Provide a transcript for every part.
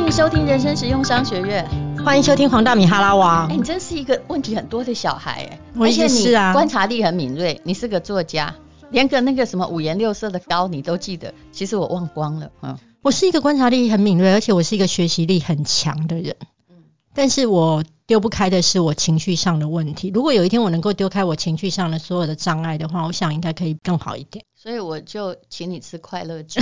迎收听人生实用商学院。欢迎收听黄大米哈拉娃哎，。你真是一个问题很多的小孩哎，我一直而且你是啊观察力很敏锐，你是个作家，连个那个什么五颜六色的糕你都记得，其实我忘光了。嗯，我是一个观察力很敏锐，而且我是一个学习力很强的人。但是我丢不开的是我情绪上的问题。如果有一天我能够丢开我情绪上的所有的障碍的话，我想应该可以更好一点。所以我就请你吃快乐菌。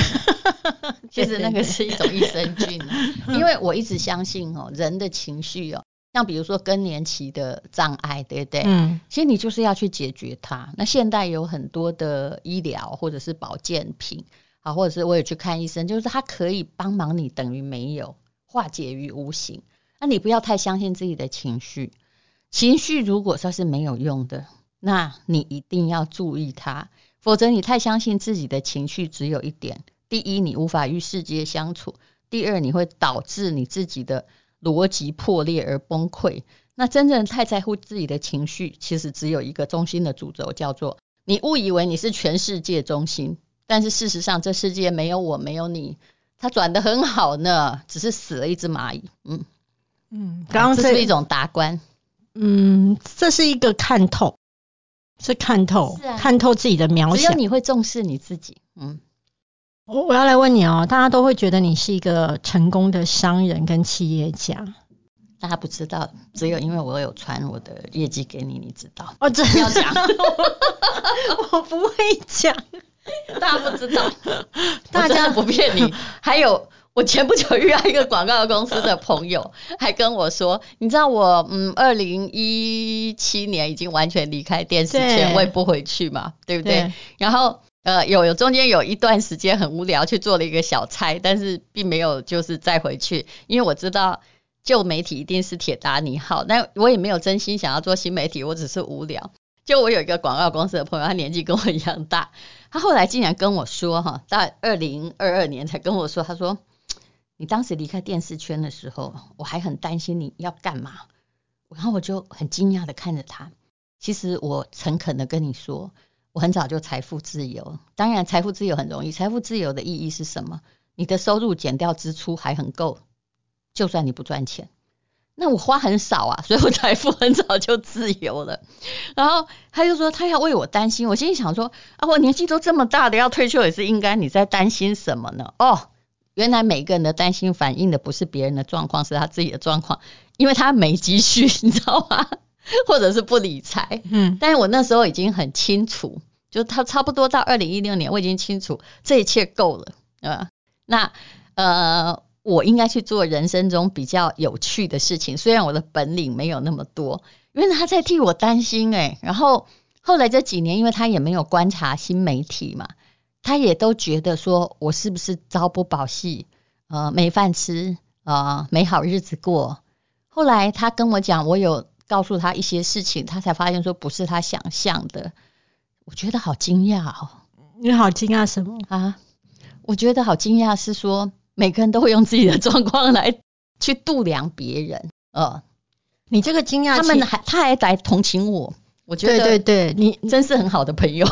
其实那个是一种益生菌啊，因为我一直相信哦，人的情绪哦，像比如说更年期的障碍，对不对？嗯其实你就是要去解决它。那现代有很多的医疗或者是保健品，啊，或者是我也去看医生，就是它可以帮忙你等于没有，化解于无形。那你不要太相信自己的情绪，情绪如果说是没有用的，那你一定要注意它，否则你太相信自己的情绪，只有一点：第一，你无法与世界相处；第二，你会导致你自己的逻辑破裂而崩溃。那真正太在乎自己的情绪，其实只有一个中心的主轴，叫做你误以为你是全世界中心，但是事实上这世界没有我，没有你，它转得很好呢，只是死了一只蚂蚁。嗯，刚刚这这是一种达观。嗯，这是一个看透，是看透，看透自己的渺小。只有你会重视你自己。嗯，我我要来问你哦，大家都会觉得你是一个成功的商人跟企业家大家不知道，只有因为我有传我的业绩给你，你知道。哦，真不要讲 我不会讲。大家不知道，大家不骗你。还有，我前不久遇到一个广告公司的朋友，还跟我说，你知道我嗯，二零一七年已经完全离开电视圈，我也不回去嘛，对不对？对然后呃，有有中间有一段时间很无聊，去做了一个小差，但是并没有就是再回去，因为我知道。旧媒体一定是铁达尼号，但我也没有真心想要做新媒体，我只是无聊。就我有一个广告公司的朋友，他年纪跟我一样大，他后来竟然跟我说，哈，到二零二二年才跟我说，他说你当时离开电视圈的时候，我还很担心你要干嘛，然后我就很惊讶的看着他。其实我诚恳的跟你说，我很早就财富自由。当然，财富自由很容易，财富自由的意义是什么？你的收入减掉支出还很够，就算你不赚钱。那我花很少啊，所以我财富很早就自由了。然后他就说他要为我担心，我心里想说啊，我年纪都这么大的，要退休也是应该，你在担心什么呢？哦，原来每个人的担心反映的不是别人的状况，是他自己的状况，因为他没积蓄，你知道吗？或者是不理财。嗯，但是我那时候已经很清楚，就他差不多到二零一六年，我已经清楚这一切够了，呃，那呃，我应该去做人生中比较有趣的事情，虽然我的本领没有那么多，因为他在替我担心诶、然后后来这几年，因为他也没有观察新媒体嘛，他也都觉得说我是不是朝不保夕，呃，没饭吃，呃，没好日子过。后来他跟我讲，我有告诉他一些事情，他才发现说不是他想象的。我觉得好惊讶哦你好惊讶什么？啊！我觉得好惊讶是说每个人都会用自己的状况来去度量别人，呃，你这个惊讶，他们还他还来同情我，我觉对对对，你真是很好的朋友，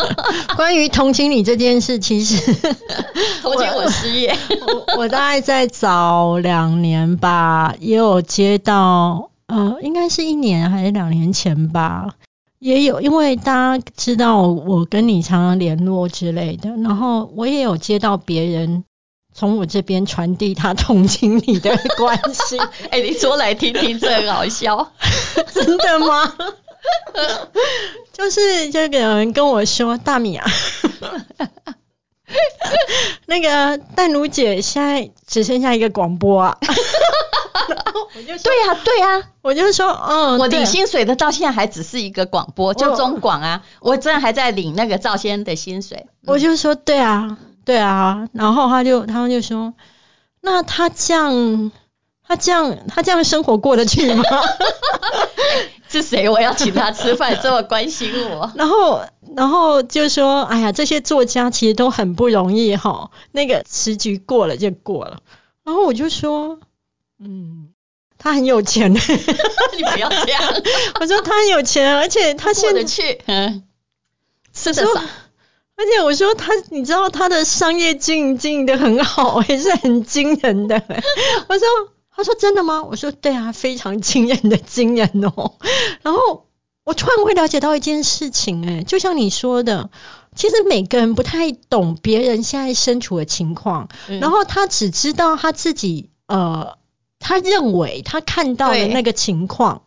关于同情你这件事，其实 同情我失业。我我大概在早两年吧，也有接到，呃，应该是一年还是两年前吧，也有，因为大家知道我跟你常常联络之类的，然后我也有接到别人从我这边传递他同情你的关心，哎、你说来听听，这很好笑。真的吗？就是这个人跟我说，大米啊，那个淡如姐现在只剩下一个广播啊。然后我就，对呀、对呀、我就说，嗯，我领薪水的到现在还只是一个广播，就中广啊，我真的还在领那个赵先的薪水。我就说，对啊，对啊。然后他就他们就说，那他这样，他这样，他这样生活过得去吗？是谁？我要请他吃饭，这么关心我。然后，然后就说，哎呀，这些作家其实都很不容易哈，那个时局过了就过了。然后我就说，嗯，他很有钱，你不要这样，我说他很有钱，而且他过现在得去。嗯，吃得说少。而且我说他，你知道他的商业经营经营的很好，也是很惊人的。我说，他说真的吗？我说对啊，非常惊人的惊人哦。然后我突然会了解到一件事情，哎，就像你说的，其实每个人不太懂别人现在身处的情况，然后他只知道他自己，呃，他认为他看到的那个情况，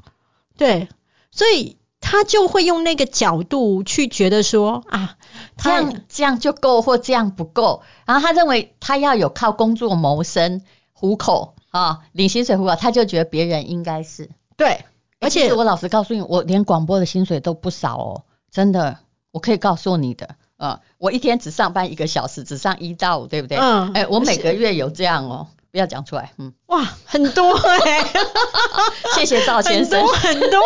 对，所以。他就会用那个角度去觉得说啊，这样这样就够或这样不够，然后他认为他要有靠工作谋生糊口啊，领薪水糊口，他就觉得别人应该是对。而且我老实告诉你，我连广播的薪水都不少哦，真的，我可以告诉你的，呃，我一天只上班一个小时，只上一到五，对不对？嗯。哎，我每个月有这样哦。不要讲出来，嗯，哇，很多 哎，谢谢赵先生，很多很 多，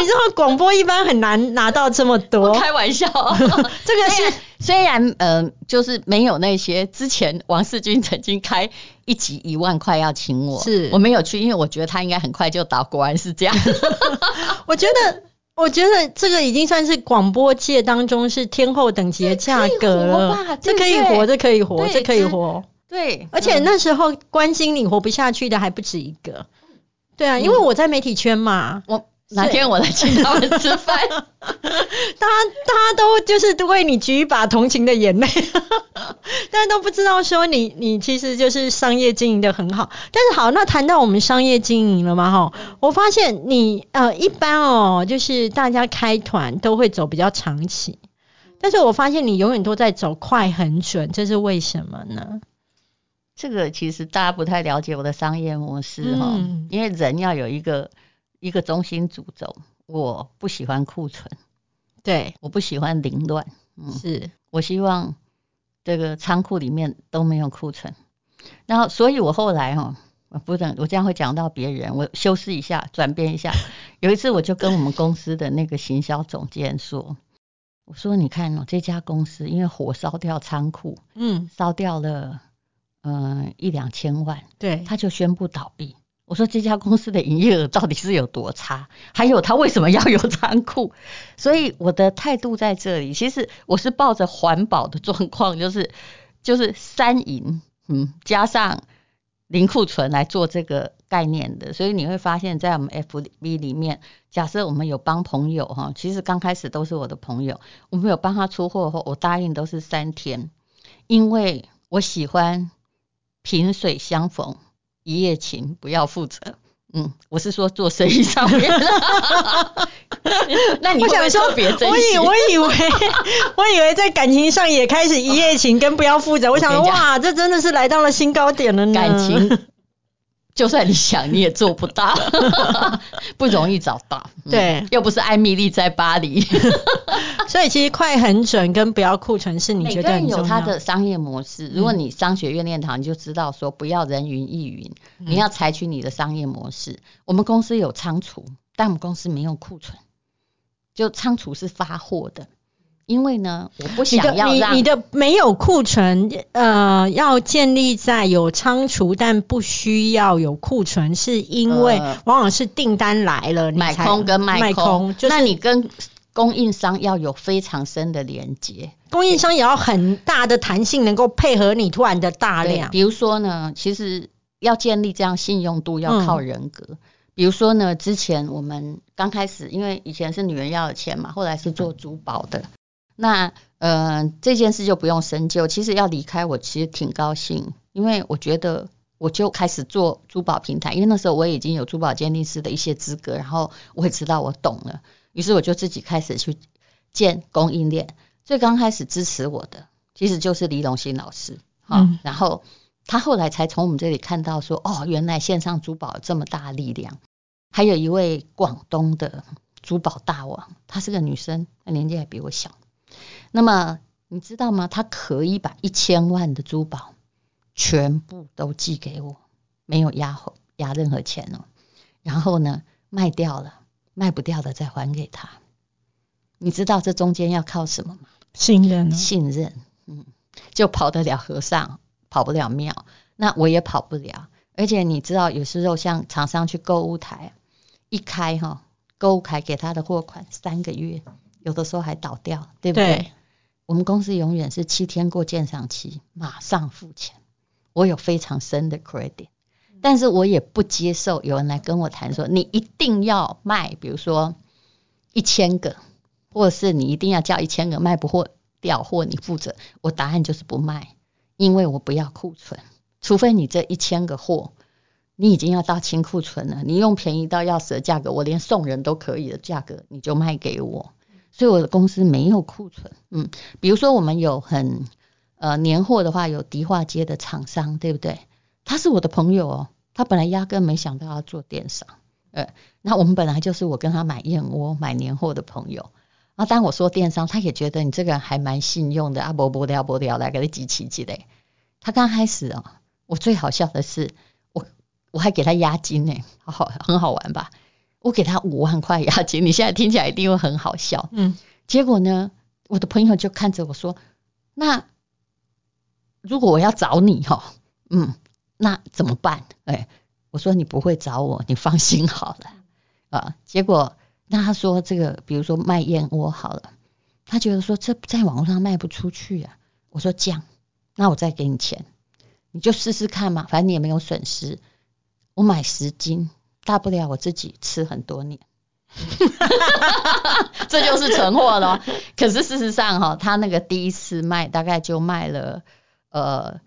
你知道广播一般很难拿到这么多，开玩笑，这个是虽然呃，就是没有那些之前王世军曾经开一集一万块要请我，是。我没有去，因为我觉得他应该很快就倒，果然是这样，我觉得我觉得这个已经算是广播界当中是天后等级的价格了，这可以活，这可以活，这可以活。对，而且那时候关心你活不下去的还不止一个。对啊，因为我在媒体圈嘛，我哪天我来请他们吃饭，大家大家都就是为你举一把同情的眼泪，大家都不知道说你你其实就是商业经营的很好。但是好，那谈到我们商业经营了嘛哈，我发现你呃一般哦，就是大家开团都会走比较长期，但是我发现你永远都在走快很准，这是为什么呢？这个其实大家不太了解我的商业模式哈，因为人要有一个一个中心主轴，我不喜欢库存，对，我不喜欢凌乱，嗯，是我希望这个仓库里面都没有库存，然后所以我后来哈，不等我这样会讲到别人，我修饰一下，转变一下。有一次我就跟我们公司的那个行销总监说，我说你看哦，这家公司因为火烧掉仓库，嗯，烧掉了。嗯，一两千万，对，他就宣布倒闭。我说这家公司的营业额到底是有多差？还有他为什么要有仓库？所以我的态度在这里，其实我是抱着环保的状况，就是就是三赢，嗯，加上零库存来做这个概念的。所以你会发现在我们 FB 里面，假设我们有帮朋友哈，其实刚开始都是我的朋友，我们有帮他出货后，我答应都是三天，因为我喜欢。萍水相逢一夜情，不要负责。嗯，我是说做生意上面。那你想说别我以我以为我以为在感情上也开始一夜情跟不要负责。我想哇，这真的是来到了新高点了呢。感情。就算你想，你也做不到，不容易找到。对，又不是艾米丽在巴黎，所以其实快很准跟不要库存是你觉得很有它的商业模式。如果你商学院念堂，你就知道说不要人云亦云，你要采取你的商业模式。我们公司有仓储，但我们公司没有库存，就仓储是发货的。因为呢，我不想要让你的没有库存，呃，要建立在有仓储，但不需要有库存，是因为往往是订单来了，买空跟卖空，那你跟供应商要有非常深的连接，供应商也要很大的弹性，能够配合你突然的大量。比如说呢，其实要建立这样信用度，要靠人格。比如说呢，之前我们刚开始，因为以前是女人要的钱嘛，后来是做珠宝的。那呃这件事就不用深究。其实要离开我其实挺高兴，因为我觉得我就开始做珠宝平台，因为那时候我已经有珠宝鉴定师的一些资格，然后我也知道我懂了，于是我就自己开始去建供应链。最刚开始支持我的其实就是李龙新老师，好，然后他后来才从我们这里看到说，哦，原来线上珠宝这么大力量。还有一位广东的珠宝大王，她是个女生，她年纪还比我小。那么你知道吗？她可以把一千万的珠宝全部都寄给我，没有压压任何钱哦。然后呢，卖掉了，卖不掉的再还给他。你知道这中间要靠什么吗？信任，信任。嗯，就跑得了和尚，跑不了庙。那我也跑不了。而且你知道，有时候像厂商去购物台一开哈，购物台给他的货款三个月。有的时候还倒掉，对不对？我们公司永远是七天过鉴赏期，马上付钱。我有非常深的 credit，但是我也不接受有人来跟我谈说你一定要卖，比如说一千个，或者是你一定要叫一千个卖不货掉货你负责。我答案就是不卖，因为我不要库存，除非你这一千个货你已经要到清库存了，你用便宜到要死的价格，我连送人都可以的价格你就卖给我。所以我的公司没有库存，嗯，比如说我们有很。呃，年货的话有迪化街的厂商，对不对？他是我的朋友哦，他本来压根没想到要做电商，呃，那我们本来就是我跟他买燕窝、买年货的朋友。啊当我说电商，他也觉得你这个人还蛮信用的啊，不不掉不掉来给他集齐积累。他刚开始哦，我最好笑的是，我我还给他押金呢，好很好玩吧？我给他五万块押金，你现在听起来一定会很好笑，嗯。结果呢，我的朋友就看着我说，那。如果我要找你哈，嗯，那怎么办？哎，我说你不会找我，你放心好了啊。结果那他说这个，比如说卖燕窝好了，他觉得说这在网络上卖不出去啊。我说这样，那我再给你钱，你就试试看嘛，反正你也没有损失。我买十斤，大不了我自己吃很多年，这就是存货了。可是事实上哈，他那个第一次卖大概就卖了。呃，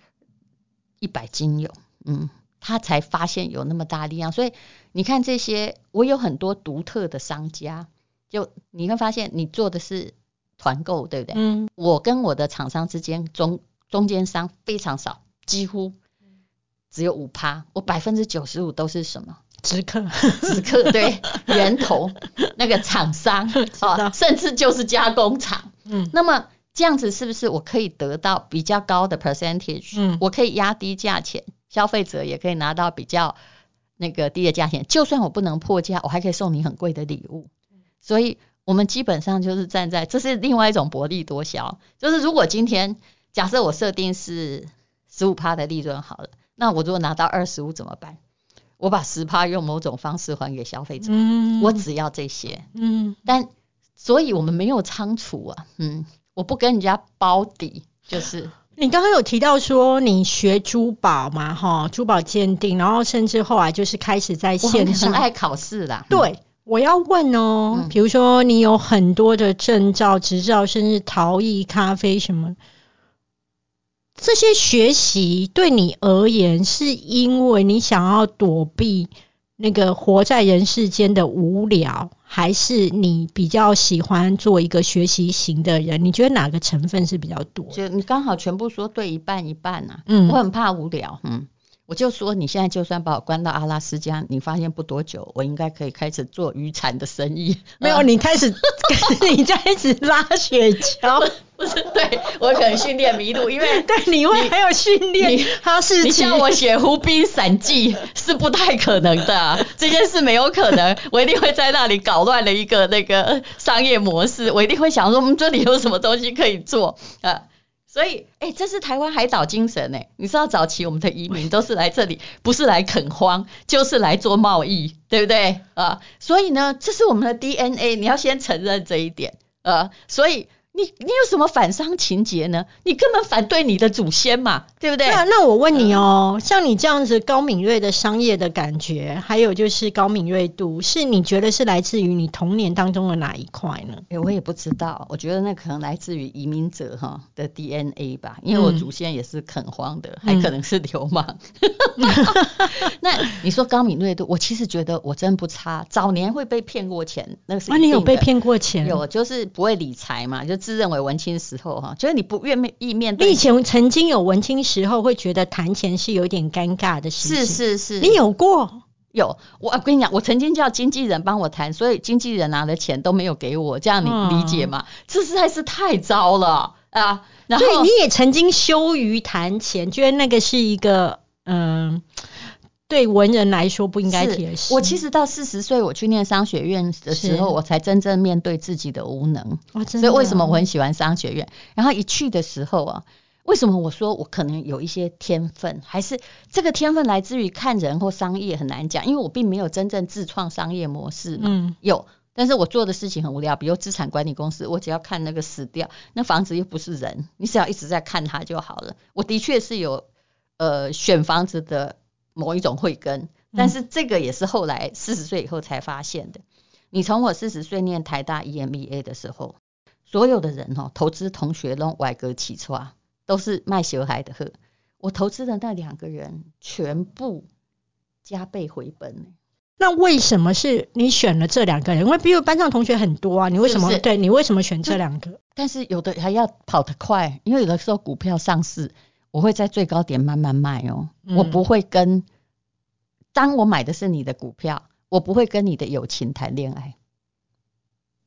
一百斤有，嗯，他才发现有那么大力量，所以你看这些，我有很多独特的商家，就你会发现你做的是团购，对不对？嗯，我跟我的厂商之间中中间商非常少，几乎只有五趴，我百分之九十五都是什么？直客，直客 对源头那个厂商 啊，甚至就是加工厂，嗯，那么。这样子是不是我可以得到比较高的 percentage？嗯，我可以压低价钱，消费者也可以拿到比较那个低的价钱。就算我不能破价，我还可以送你很贵的礼物。所以，我们基本上就是站在这是另外一种薄利多销。就是如果今天假设我设定是十五趴的利润好了，那我如果拿到二十五怎么办？我把十趴用某种方式还给消费者。嗯，我只要这些。嗯，但所以我们没有仓储啊。嗯。我不跟人家包底，就是你刚刚有提到说你学珠宝嘛，哈，珠宝鉴定，然后甚至后来就是开始在线上爱考试啦。对，我要问哦，比如说你有很多的证照、执照，甚至陶艺、咖啡什么，这些学习对你而言，是因为你想要躲避？那个活在人世间的无聊，还是你比较喜欢做一个学习型的人？你觉得哪个成分是比较多？就你刚好全部说对一半一半啊。嗯，我很怕无聊。嗯，我就说你现在就算把我关到阿拉斯加，你发现不多久，我应该可以开始做渔产的生意。没有，你开始 你开始拉雪橇。不是对我可能训练迷路，因为 对你会还有训练，他是你叫我写湖滨散记 是不太可能的，这件事没有可能，我一定会在那里搞乱了一个那个商业模式，我一定会想说，我们这里有什么东西可以做啊？所以，哎，这是台湾海岛精神哎，你知道早期我们的移民都是来这里，不是来垦荒，就是来做贸易，对不对啊？所以呢，这是我们的 DNA，你要先承认这一点啊，所以。你你有什么反商情节呢？你根本反对你的祖先嘛，对不对？那那我问你哦，像你这样子高敏锐的商业的感觉，还有就是高敏锐度，是你觉得是来自于你童年当中的哪一块呢？哎，我也不知道，我觉得那可能来自于移民者哈的 DNA 吧，因为我祖先也是垦荒的，还可能是流氓。那你说高敏锐度，我其实觉得我真不差，早年会被骗过钱，那个是啊，你有被骗过钱？有，就是不会理财嘛，就。自认为文青时候哈，就是你不愿意面对。你以前曾经有文青时候，会觉得谈钱是有点尴尬的事情。是是是，你有过？有。我跟你讲，我曾经叫经纪人帮我谈，所以经纪人拿的钱都没有给我，这样你理解吗？这实在是太糟了啊！所以你也曾经羞于谈钱，觉得那个是一个嗯。对文人来说不应该提的事。我其实到四十岁，我去念商学院的时候，我才真正面对自己的无能。所以为什么我很喜欢商学院？然后一去的时候啊，为什么我说我可能有一些天分？还是这个天分来自于看人或商业很难讲，因为我并没有真正自创商业模式。嗯，有但是我做的事情很无聊，比如资产管理公司，我只要看那个死掉，那房子又不是人，你只要一直在看它就好了。我的确是有呃选房子的某一种慧根，但是这个也是后来四十岁以后才发现的。你从我四十岁念台大 EMBA 的时候，所有的人哦，投资同学弄外格起错，都是卖小孩的喝。我投资的那两个人全部加倍回本。那为什么是你选了这两个人？因为比如班上同学很多啊，你为什么对你为什么选这两个？但是有的还要跑得快，因为有的时候股票上市，我会在最高点慢慢卖哦，我不会跟。当我买的是你的股票，我不会跟你的友情谈恋爱。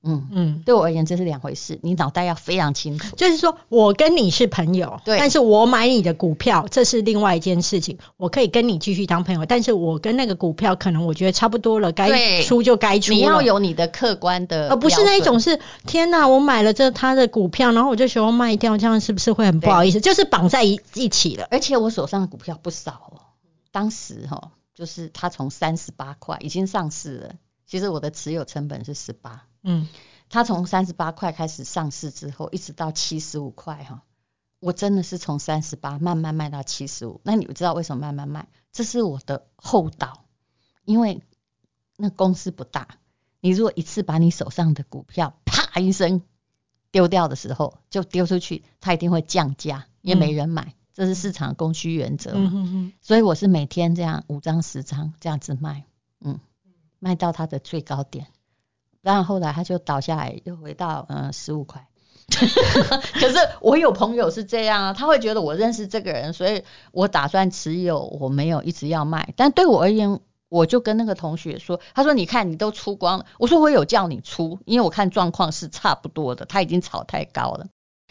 嗯嗯，对我而言这是两回事，你脑袋要非常清楚。就是说我跟你是朋友，对，但是我买你的股票，这是另外一件事情。我可以跟你继续当朋友，但是我跟那个股票可能我觉得差不多了，该出就该出。你要有你的客观的，而不是那一种是天哪，我买了这他的股票，然后我就想要卖掉，这样是不是会很不好意思？就是绑在一一起了。而且我手上的股票不少哦，当时哈，就是他从三十八块已经上市了。其实我的持有成本是十八，嗯，它从三十八块开始上市之后，一直到七十五块哈，我真的是从三十八慢慢卖到七十五。那你知道为什么慢慢卖？这是我的厚道，因为那公司不大，你如果一次把你手上的股票啪一声丢掉的时候，就丢出去，它一定会降价，也没人买，这是市场供需原则嘛。所以我是每天这样五张十张这样子卖，嗯。卖到它的最高点，然后后来他就倒下来，又回到嗯十五块。可是我有朋友是这样啊，他会觉得我认识这个人，所以我打算持有，我没有一直要卖。但对我而言，我就跟那个同学说，他说你看你都出光了，我说我有叫你出，因为我看状况是差不多的，他已经炒太高了。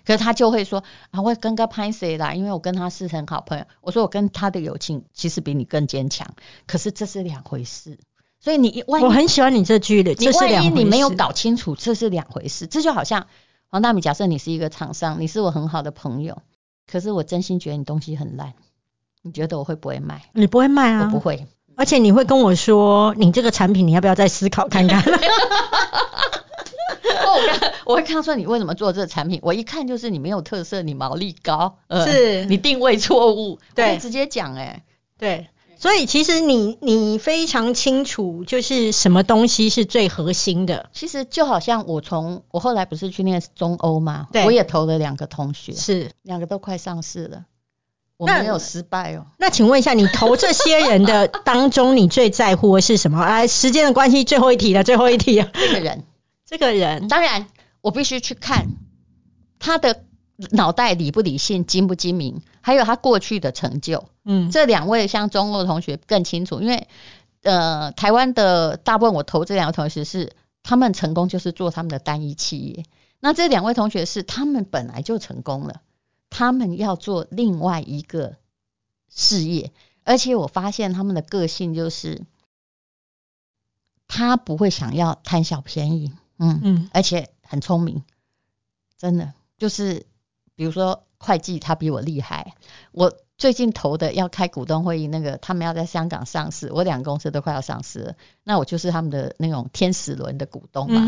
可是他就会说啊，我跟个潘谁啦，因为我跟他是很好朋友。我说我跟他的友情其实比你更坚强，可是这是两回事。所以你万一我很喜欢你这句的，你万一你没有搞清楚，这是两回事。这就好像黄大米，假设你是一个厂商，你是我很好的朋友，可是我真心觉得你东西很烂，你觉得我会不会卖？你不会卖啊？我不会，而且你会跟我说，你这个产品你要不要再思考看看？我我会看说你为什么做这个产品，我一看就是你没有特色，你毛利高，是你定位错误，对，直接讲哎，对。所以其实你你非常清楚，就是什么东西是最核心的。其实就好像我从我后来不是去念中欧嘛，我也投了两个同学，是两个都快上市了，我没有失败哦。那请问一下，你投这些人的当中，你最在乎的是什么？哎，时间的关系，最后一题了，最后一题，这个人，这个人，当然我必须去看他的。脑袋理不理性，精不精明，还有他过去的成就，嗯，这两位像中欧同学更清楚，因为呃，台湾的大部分我投这两个同学是他们成功就是做他们的单一企业，那这两位同学是他们本来就成功了，他们要做另外一个事业，而且我发现他们的个性就是他不会想要贪小便宜，嗯嗯，而且很聪明，真的就是。比如说会计他比我厉害，我最近投的要开股东会议，那个他们要在香港上市，我两个公司都快要上市了，那我就是他们的那种天使轮的股东嘛。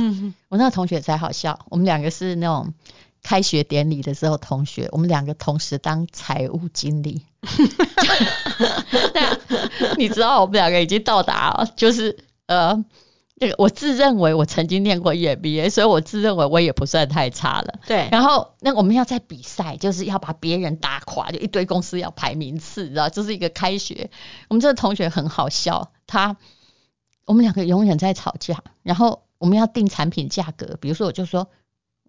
我那个同学才好笑，我们两个是那种开学典礼的时候同学，我们两个同时当财务经理。你知道我们两个已经到达，就是呃。这个我自认为我曾经念过 EMBA，所以我自认为我也不算太差了。对。然后那我们要在比赛，就是要把别人打垮，就一堆公司要排名次，知道？这是一个开学。我们这个同学很好笑，他我们两个永远在吵架。然后我们要定产品价格，比如说我就说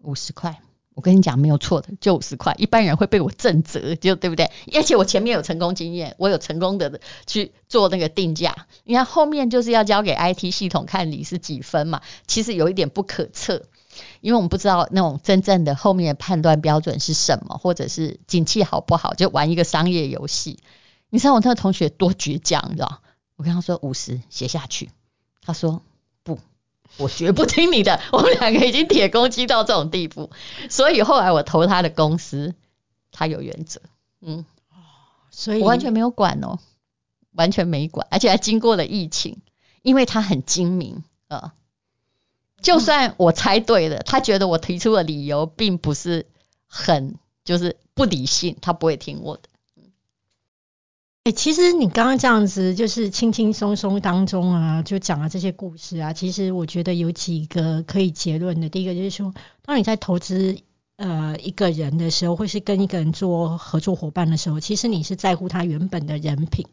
五十块。我跟你讲没有错的，就五十块，一般人会被我震折，就对不对？而且我前面有成功经验，我有成功的去做那个定价。你看后面就是要交给 IT 系统看你是几分嘛，其实有一点不可测，因为我们不知道那种真正的后面的判断标准是什么，或者是景气好不好，就玩一个商业游戏。你知道我那个同学多倔强，你知道？我跟他说五十写下去，他说。我绝不听你的，我们两个已经铁公鸡到这种地步，所以后来我投他的公司，他有原则，嗯，所以我完全没有管哦，完全没管，而且还经过了疫情，因为他很精明啊，就算我猜对了，他觉得我提出的理由并不是很就是不理性，他不会听我的。哎、其实你刚刚这样子，就是轻轻松松当中啊，就讲了这些故事啊。其实我觉得有几个可以结论的。第一个就是说，当你在投资呃一个人的时候，或是跟一个人做合作伙伴的时候，其实你是在乎他原本的人品。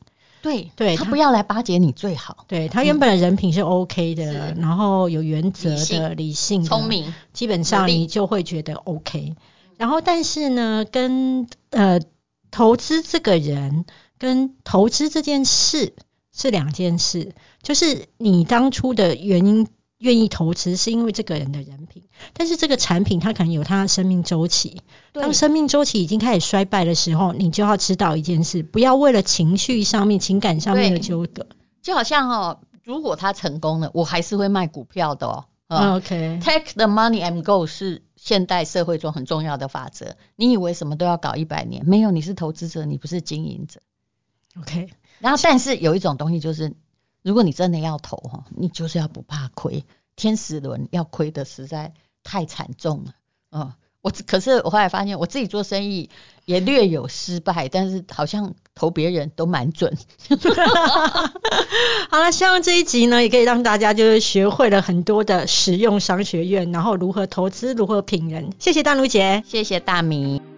对他对他不要来巴结你最好，对他原本的人品是 OK 的，是然后有原则的、理性聪明，基本上你就会觉得 OK。然后，但是呢，跟呃投资这个人跟投资这件事是两件事。就是你当初的原因愿意投资，是因为这个人的人品，但是这个产品它可能有它的生命周期。当生命周期已经开始衰败的时候，你就要知道一件事，不要为了情绪上面、情感上面的纠葛。就好像哦，如果他成功了，我还是会卖股票的哦。嗯 OK，Take the money and go 是现代社会中很重要的法则。你以为什么都要搞一百年？没有，你是投资者，你不是经营者。OK，然后，但是有一种东西就是，如果你真的要投哈，你就是要不怕亏。天使轮要亏的实在太惨重了。嗯，我可是我后来发现，我自己做生意也略有失败，但是好像投别人都蛮准。好了，希望这一集呢，也可以让大家就是学会了很多的实用商学院，然后如何投资，如何品人。谢谢大奴姐。谢谢大米。